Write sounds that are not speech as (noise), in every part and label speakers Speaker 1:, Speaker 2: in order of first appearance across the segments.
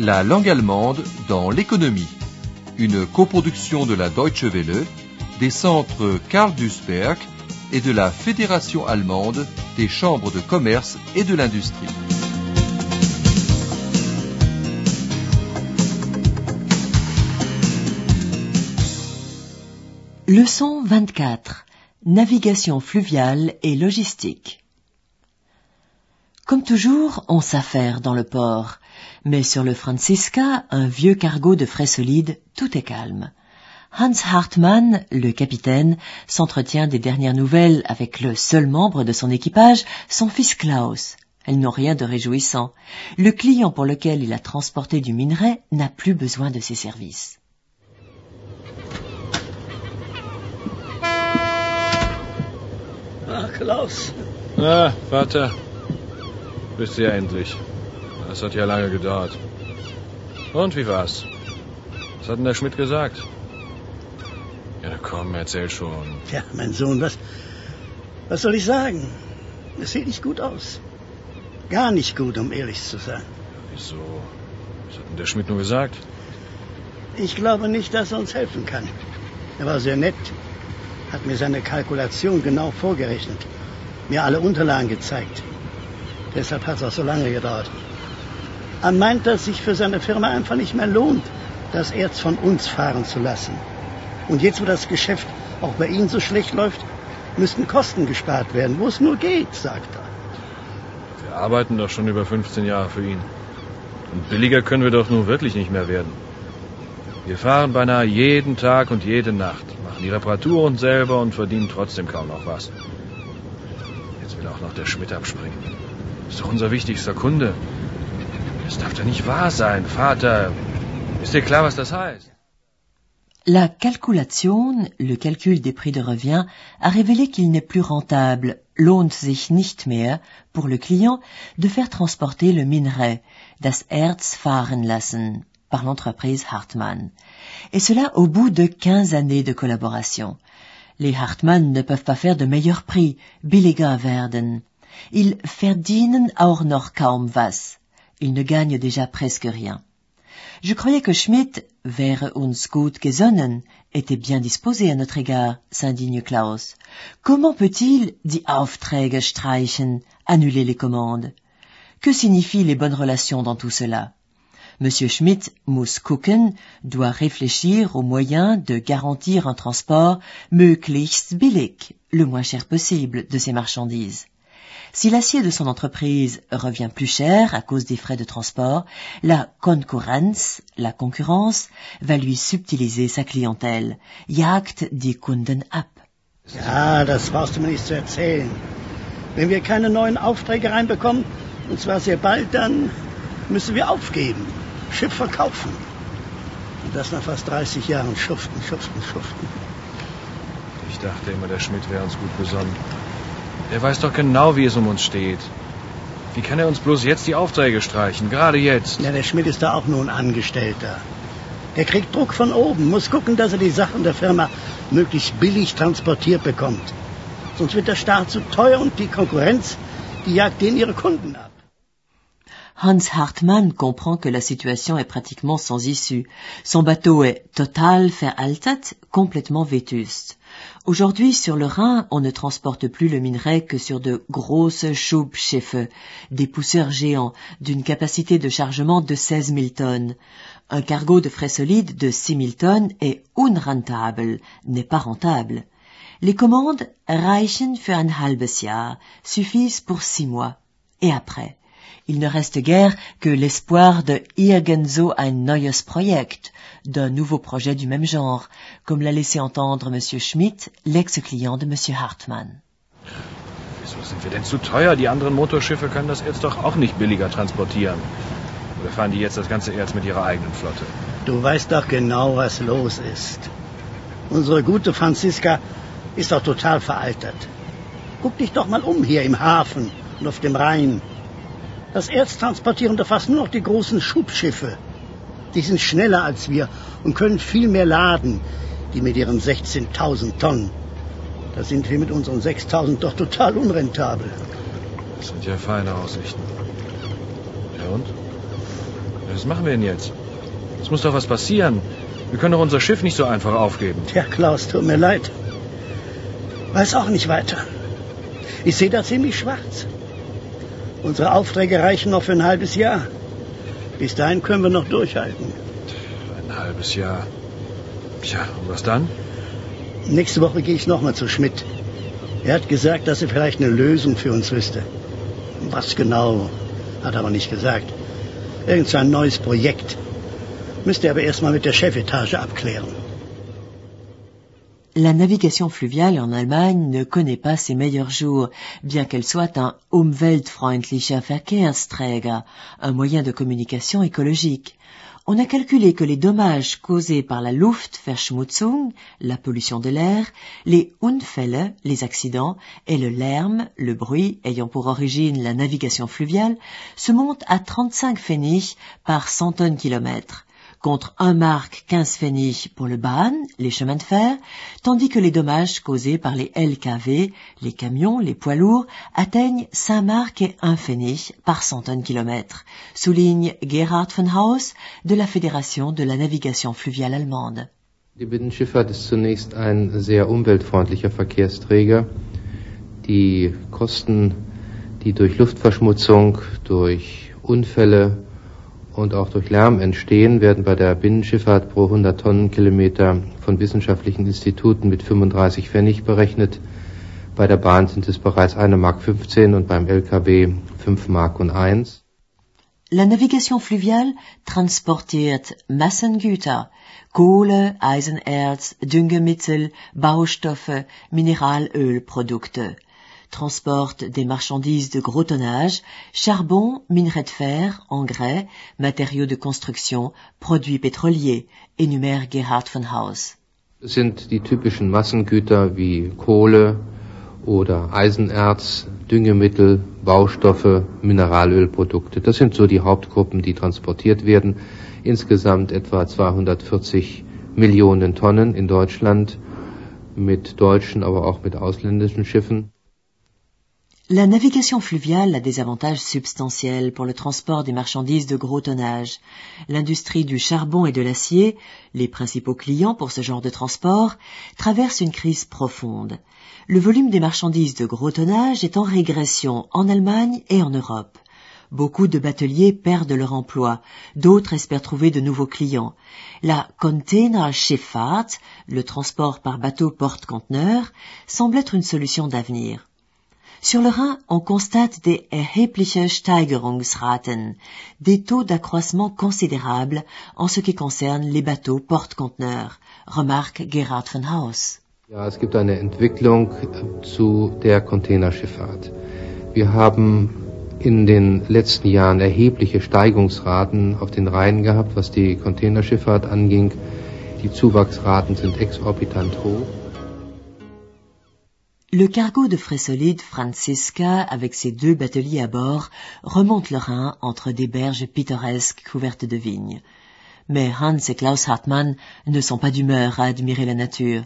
Speaker 1: La langue allemande dans l'économie. Une coproduction de la Deutsche Welle, des centres Karl Duisberg et de la Fédération allemande des chambres de commerce et de l'industrie.
Speaker 2: Leçon 24. Navigation fluviale et logistique. Comme toujours, on s'affaire dans le port. Mais sur le Francisca, un vieux cargo de frais solides, tout est calme. Hans Hartmann, le capitaine, s'entretient des dernières nouvelles avec le seul membre de son équipage, son fils Klaus. Elles n'ont rien de réjouissant. Le client pour lequel il a transporté du minerai n'a plus besoin de ses services.
Speaker 3: Ah, Klaus.
Speaker 4: Ah, Vater. Bist du ja endlich. Das hat ja lange gedauert. Und wie war's? Was hat denn der Schmidt gesagt? Ja, komm, erzähl schon.
Speaker 3: Tja, mein Sohn, was, was soll ich sagen? Es sieht nicht gut aus. Gar nicht gut, um ehrlich zu sein.
Speaker 4: Wieso? Was hat denn der Schmidt nur gesagt?
Speaker 3: Ich glaube nicht, dass er uns helfen kann. Er war sehr nett, hat mir seine Kalkulation genau vorgerechnet, mir alle Unterlagen gezeigt. Deshalb hat es auch so lange gedauert. Er meint, dass sich für seine Firma einfach nicht mehr lohnt, das Erz von uns fahren zu lassen. Und jetzt, wo das Geschäft auch bei Ihnen so schlecht läuft, müssten Kosten gespart werden, wo es nur geht, sagt er.
Speaker 4: Wir arbeiten doch schon über 15 Jahre für ihn. Und billiger können wir doch nun wirklich nicht mehr werden. Wir fahren beinahe jeden Tag und jede Nacht, machen die Reparaturen selber und verdienen trotzdem kaum noch was. Jetzt will auch noch der Schmidt abspringen. Ist doch unser wichtigster Kunde. Das darf doch nicht wahr sein, Vater. Ist dir klar, was das heißt?
Speaker 2: La calculation, le calcul des prix de revient, a révélé qu'il n'est plus rentable, lohnt sich nicht mehr, pour le client, de faire transporter le minerai, das Erz fahren lassen, par l'entreprise Hartmann. Et cela au bout de 15 années de collaboration. Les Hartmann ne peuvent pas faire de meilleurs prix, billiger werden. Ils verdienen auch noch kaum was. Ils ne gagnent déjà presque rien. Je croyais que Schmidt, wäre uns gut gesonnen, était bien disposé à notre égard, s'indigne Klaus. Comment peut-il, die Aufträge streichen, annuler les commandes? Que signifient les bonnes relations dans tout cela? Monsieur Schmidt muss gucken, doit réfléchir aux moyens de garantir un transport möglichst billig, le moins cher possible, de ses marchandises. Si l'acier de son entreprise revient plus cher à cause des frais de transport, la Konkurrenz, la concurrence, va lui subtiliser sa clientèle, jagt die Kunden ab.
Speaker 3: Ja, das brauchst du mir nicht zu erzählen. Wenn wir keine neuen Aufträge reinbekommen, und zwar sehr bald, dann müssen wir aufgeben, Schiff verkaufen. Und das nach fast 30 Jahren schuften, schuften, schuften.
Speaker 4: Ich dachte immer, der Schmidt wäre uns gut besonnen. Er weiß doch genau, wie es um uns steht. Wie kann er uns bloß jetzt die Aufträge streichen? Gerade jetzt.
Speaker 3: Ja, der Schmidt ist da auch nur ein Angestellter. Der kriegt Druck von oben, muss gucken, dass er die Sachen der Firma möglichst billig transportiert bekommt. Sonst wird der Staat zu teuer und die Konkurrenz, die jagt denen ihre Kunden ab.
Speaker 2: Hans Hartmann comprend que la situation est pratiquement sans issue. Son bateau est total veraltet, complètement vétuste. Aujourd'hui, sur le Rhin, on ne transporte plus le minerai que sur de grosses Schubschiffe, des pousseurs géants d'une capacité de chargement de 16 000 tonnes. Un cargo de frais solides de 6 000 tonnes est unrentable, n'est pas rentable. Les commandes reichen für ein halbes Jahr, suffisent pour six mois. Et après? Il ne reste guère que l'espoir de irgendso ein neues Projekt, d'un nouveau projet du même genre, comme l'a laissé entendre M. Schmidt, l'ex-client de M. Hartmann.
Speaker 4: Wieso sind wir denn zu teuer? Die anderen Motorschiffe können das Erz doch auch nicht billiger transportieren. Oder fahren die jetzt das ganze Erz mit ihrer eigenen Flotte?
Speaker 3: Du weißt doch genau, was los ist. Unsere gute Franziska ist doch total veraltet. Guck dich doch mal um hier im Hafen und auf dem Rhein. Das Erz transportieren da fast nur noch die großen Schubschiffe. Die sind schneller als wir und können viel mehr laden, die mit ihren 16.000 Tonnen. Da sind wir mit unseren 6.000 doch total unrentabel.
Speaker 4: Das sind ja feine Aussichten. Ja und? Was machen wir denn jetzt? Es muss doch was passieren. Wir können doch unser Schiff nicht so einfach aufgeben.
Speaker 3: Tja, Klaus, tut mir leid. Weiß auch nicht weiter. Ich sehe da ziemlich schwarz. Unsere Aufträge reichen noch für ein halbes Jahr. Bis dahin können wir noch durchhalten.
Speaker 4: Ein halbes Jahr. Tja, und was dann?
Speaker 3: Nächste Woche gehe ich nochmal zu Schmidt. Er hat gesagt, dass er vielleicht eine Lösung für uns wüsste. Was genau, hat er aber nicht gesagt. Irgend so ein neues Projekt. Müsste er aber erstmal mit der Chefetage abklären.
Speaker 2: La navigation fluviale en Allemagne ne connaît pas ses meilleurs jours, bien qu'elle soit un umweltfreundlicher Verkehrsträger, un moyen de communication écologique. On a calculé que les dommages causés par la Luftverschmutzung, la pollution de l'air, les Unfälle, les accidents, et le Lärm, le bruit ayant pour origine la navigation fluviale, se montent à 35 Pfennig par 100 tonnes kilomètres contre un mark 15 Pfennig pour le Bahn, les chemins de fer, tandis que les dommages causés par les LKV, les camions, les poids lourds, atteignent 5 mark et 1 Pfennig par 100 tonnes kilomètres, souligne Gerhard von Haus de la Fédération de la Navigation fluviale allemande.
Speaker 5: Die Binnenschifffahrt ist zunächst ein sehr umweltfreundlicher Verkehrsträger. Die Kosten, die durch Luftverschmutzung, durch Unfälle und auch durch Lärm entstehen, werden bei der Binnenschifffahrt pro 100 Tonnenkilometer von wissenschaftlichen Instituten mit 35 Pfennig berechnet. Bei der Bahn sind es bereits 1 Mark 15 und beim LKW 5 Mark und 1.
Speaker 2: La navigation fluviale transportiert Massengüter, Kohle, Eisenerz, Düngemittel, Baustoffe, Mineralölprodukte transporte des marchandises de gros tonnage, charbon, minerai de fer, engrais, matériaux de construction, produits pétroliers, énumère Gerhard von Haus.
Speaker 5: Das sind die typischen Massengüter wie Kohle oder Eisenerz, Düngemittel, Baustoffe, Mineralölprodukte. Das sind so die Hauptgruppen, die transportiert werden. Insgesamt etwa 240 Millionen Tonnen in Deutschland mit deutschen, aber auch mit ausländischen Schiffen.
Speaker 2: La navigation fluviale a des avantages substantiels pour le transport des marchandises de gros tonnage. L'industrie du charbon et de l'acier, les principaux clients pour ce genre de transport, traverse une crise profonde. Le volume des marchandises de gros tonnage est en régression en Allemagne et en Europe. Beaucoup de bateliers perdent leur emploi, d'autres espèrent trouver de nouveaux clients. La Containerschifffahrt, le transport par bateau porte-conteneurs, semble être une solution d'avenir. Sur le Rhin, on constate des erhebliche Steigerungsraten, des taux d'accroissement considérables en ce qui concerne les bateaux porte-conteneurs, remarque Gerhard von Haus.
Speaker 5: Ja, es gibt eine Entwicklung zu der Containerschifffahrt. Wir haben in den letzten Jahren erhebliche Steigungsraten auf den Rhein gehabt, was die Containerschifffahrt anging. Die Zuwachsraten sind exorbitant hoch.
Speaker 2: Le cargo de frais solides Franziska, avec ses deux bateliers à bord, remonte le Rhin entre des berges pittoresques couvertes de vignes. Mais Hans et Klaus Hartmann ne sont pas d'humeur à admirer la nature.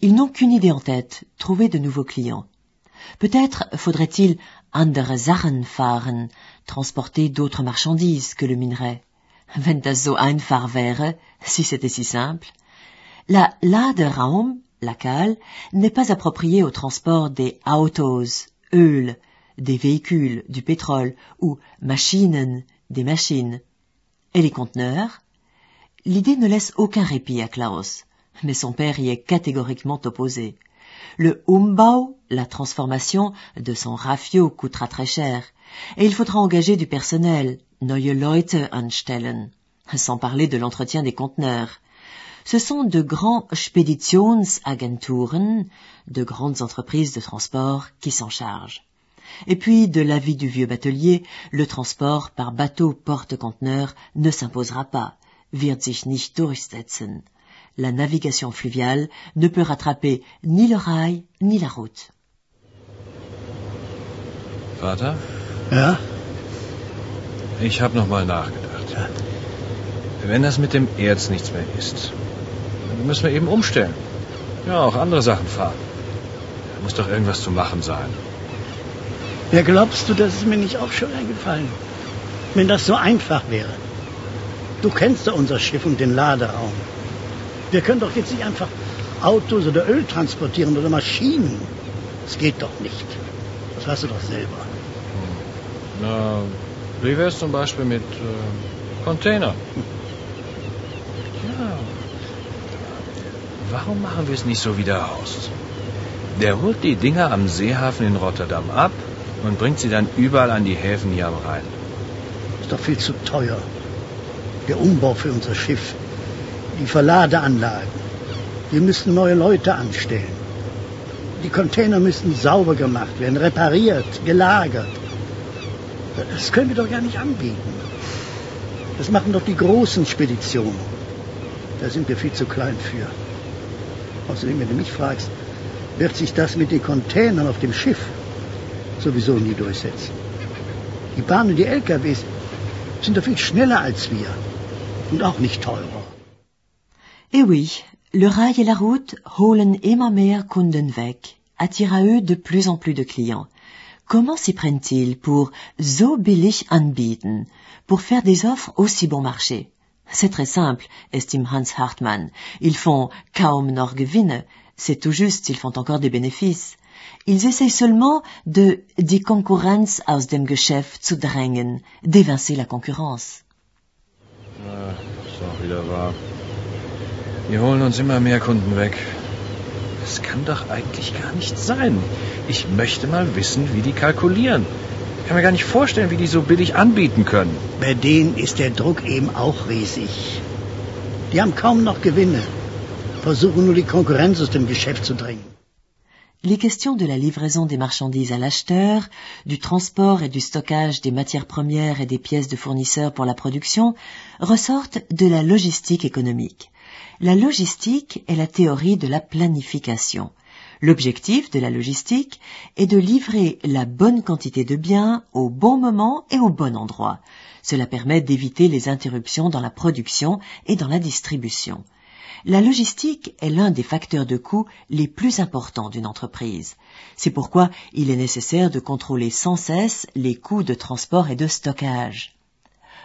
Speaker 2: Ils n'ont qu'une idée en tête, trouver de nouveaux clients. Peut-être faudrait-il andere Sachen fahren, transporter d'autres marchandises que le minerai. Wenn das so einfach wäre, si c'était si simple. La Laderaum la cale, n'est pas appropriée au transport des autos, Öl, des véhicules, du pétrole, ou Maschinen, des machines. Et les conteneurs? L'idée ne laisse aucun répit à Klaus, mais son père y est catégoriquement opposé. Le Umbau, la transformation de son rafio coûtera très cher, et il faudra engager du personnel, neue Leute anstellen, sans parler de l'entretien des conteneurs. Ce sont de grands Speditionsagenturen, de grandes entreprises de transport qui s'en chargent. Et puis, de l'avis du vieux batelier, le transport par bateau porte-conteneur ne s'imposera pas, wird sich nicht durchsetzen. La navigation fluviale ne peut rattraper ni le rail ni la route.
Speaker 4: Vater?
Speaker 3: Ja?
Speaker 4: Ich habe noch mal nachgedacht. Wenn das mit dem Erz nichts mehr ist, dann müssen wir eben umstellen. Ja, auch andere Sachen fahren. Da muss doch irgendwas zu machen sein.
Speaker 3: Ja, glaubst du, das ist mir nicht auch schon eingefallen? Wenn das so einfach wäre. Du kennst doch unser Schiff und den Laderaum. Wir können doch jetzt nicht einfach Autos oder Öl transportieren oder Maschinen. Das geht doch nicht. Das weißt du doch selber.
Speaker 4: Na, wie wär's zum Beispiel mit äh, Container? Ja. (laughs) Warum machen wir es nicht so wie der Horst? Der holt die Dinger am Seehafen in Rotterdam ab und bringt sie dann überall an die Häfen hier am Rhein.
Speaker 3: Ist doch viel zu teuer. Der Umbau für unser Schiff, die Verladeanlagen. Wir müssen neue Leute anstellen. Die Container müssen sauber gemacht werden, repariert, gelagert. Das können wir doch gar nicht anbieten. Das machen doch die großen Speditionen. Da sind wir viel zu klein für. Außerdem, wenn du mich fragst, wird sich das mit den Containern auf dem Schiff sowieso nie durchsetzen. Die Bahnen und die LKWs sind doch viel schneller als wir und auch nicht teurer.
Speaker 2: Eh oui, le rail et la route holen immer mehr Kunden weg, attirent à eux de plus en plus de clients. Comment s'y prennent-ils pour so billig anbieten, pour faire des offres aussi bon marché C'est très simple, estime Hans Hartmann. Ils font kaum noch Gewinne, c'est tout juste, ils font encore des bénéfices. Ils essayent seulement de die Konkurrenz aus dem Geschäft zu drängen, d'évincer la concurrence.
Speaker 4: Ah, ist auch wieder wahr. Wir holen uns immer mehr Kunden weg. Das kann doch eigentlich gar nicht sein. Ich möchte mal wissen, wie die kalkulieren. Ich kann mir gar nicht vorstellen, wie die so billig anbieten können.
Speaker 3: Bei denen ist der Druck eben auch riesig. Die haben kaum noch Gewinne, versuchen nur die Konkurrenz aus dem Geschäft zu drängen.
Speaker 2: Les questions de la livraison des marchandises à l'acheteur, du transport et du stockage des matières premières et des pièces de fournisseurs pour la production ressortent de la logistique économique. La logistique est la théorie de la planification. L'objectif de la logistique est de livrer la bonne quantité de biens au bon moment et au bon endroit. Cela permet d'éviter les interruptions dans la production et dans la distribution. La logistique est l'un des facteurs de coût les plus importants d'une entreprise. C'est pourquoi il est nécessaire de contrôler sans cesse les coûts de transport et de stockage.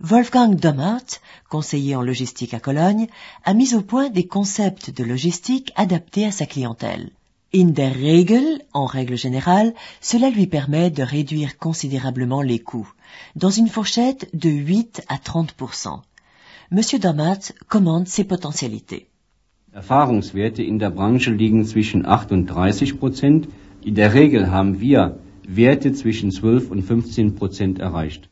Speaker 2: Wolfgang Dommert, conseiller en logistique à Cologne, a mis au point des concepts de logistique adaptés à sa clientèle. In der Regel, en règle générale, cela lui permet de réduire considérablement les coûts, dans une fourchette de 8 à 30% Monsieur Dommert commande ses potentialités.
Speaker 6: Erfahrungswerte in der Branche liegen zwischen 8 und 30 Prozent. In der Regel haben wir Werte zwischen 12 und 15 Prozent erreicht.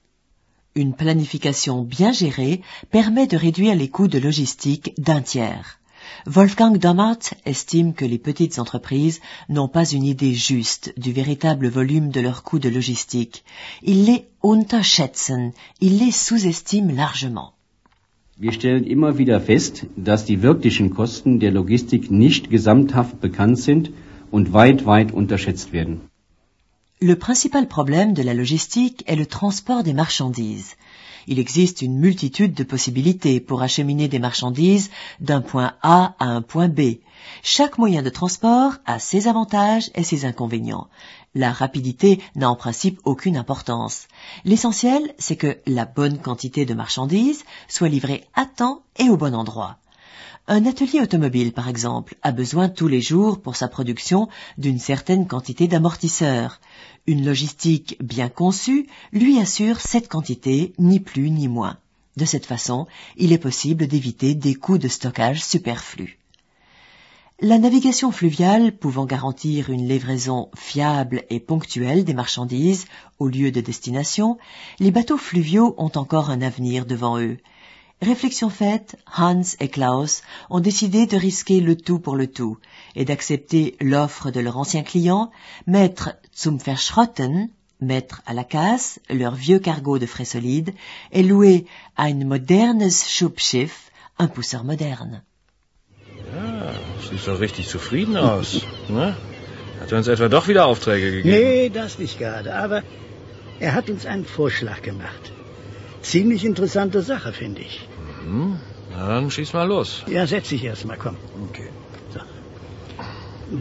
Speaker 2: Une planification bien gérée permet de réduire les coûts de logistique d'un tiers. Wolfgang Dommert estime que les petites entreprises n'ont pas une idée juste du véritable volume de leurs coûts de logistique. Ils les unterschätzen, ils les sous-estiment largement.
Speaker 6: Wir stellen immer wieder fest, dass die wirklichen Kosten der Logistik nicht gesamthaft bekannt sind und weit, weit unterschätzt werden.
Speaker 2: Le principal problème de la logistique est le transport des marchandises. Il existe une multitude de possibilités pour acheminer des marchandises d'un point A à un point B. Chaque moyen de transport a ses avantages et ses inconvénients. La rapidité n'a en principe aucune importance. L'essentiel, c'est que la bonne quantité de marchandises soit livrée à temps et au bon endroit. Un atelier automobile, par exemple, a besoin tous les jours pour sa production d'une certaine quantité d'amortisseurs. Une logistique bien conçue lui assure cette quantité, ni plus ni moins. De cette façon, il est possible d'éviter des coûts de stockage superflus. La navigation fluviale pouvant garantir une livraison fiable et ponctuelle des marchandises au lieu de destination, les bateaux fluviaux ont encore un avenir devant eux. Réflexion faite, Hans et Klaus ont décidé de risquer le tout pour le tout et d'accepter l'offre de leur ancien client, mettre zum Verschrotten, mettre à la casse leur vieux cargo de frais solides et louer ein modernes Schubschiff, un pousseur moderne.
Speaker 4: Ja, sieht doch richtig zufrieden aus. (laughs) Ne? Hat er uns etwa doch wieder Aufträge gegeben?
Speaker 3: Nee, das nicht gerade. Aber er hat uns einen Vorschlag gemacht. Ziemlich interessante Sache, finde ich.
Speaker 4: Hm? Na, dann schieß mal los.
Speaker 3: Ja, setz dich erst mal, komm.
Speaker 4: Okay.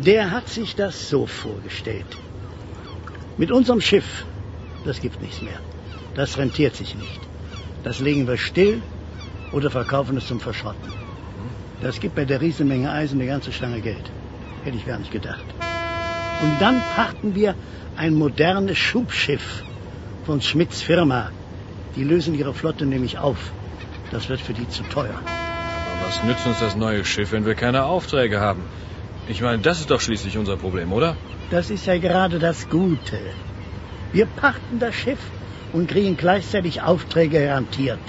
Speaker 3: Der hat sich das so vorgestellt. Mit unserem Schiff, das gibt nichts mehr. Das rentiert sich nicht. Das legen wir still oder verkaufen es zum Verschrotten. Das gibt bei der Riesenmenge Eisen eine ganze Stange Geld. Hätte ich gar nicht gedacht. Und dann pachten wir ein modernes Schubschiff von Schmidts Firma. Die lösen ihre Flotte nämlich auf. Das wird für die zu teuer.
Speaker 4: Aber was nützt uns das neue Schiff, wenn wir keine Aufträge haben? Ich meine, das ist doch schließlich unser Problem, oder?
Speaker 3: Das ist ja gerade das Gute. Wir pachten das Schiff und kriegen gleichzeitig Aufträge garantiert.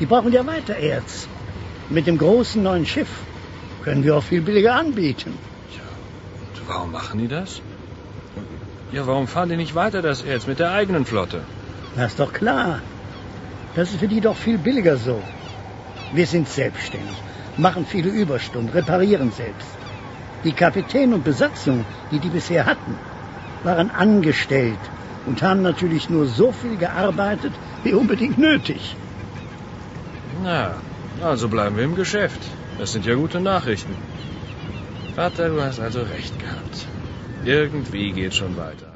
Speaker 3: Die brauchen ja weiter Erz. Mit dem großen neuen Schiff können wir auch viel billiger anbieten.
Speaker 4: Und warum machen die das? Ja, warum fahren die nicht weiter das Erz mit der eigenen Flotte?
Speaker 3: Das ist doch klar. Das ist für die doch viel billiger so. Wir sind selbstständig, machen viele Überstunden, reparieren selbst. Die Kapitän und Besatzung, die die bisher hatten, waren angestellt und haben natürlich nur so viel gearbeitet, wie unbedingt nötig.
Speaker 4: Na, also bleiben wir im Geschäft. Das sind ja gute Nachrichten. Vater, du hast also recht gehabt. Irgendwie geht schon weiter.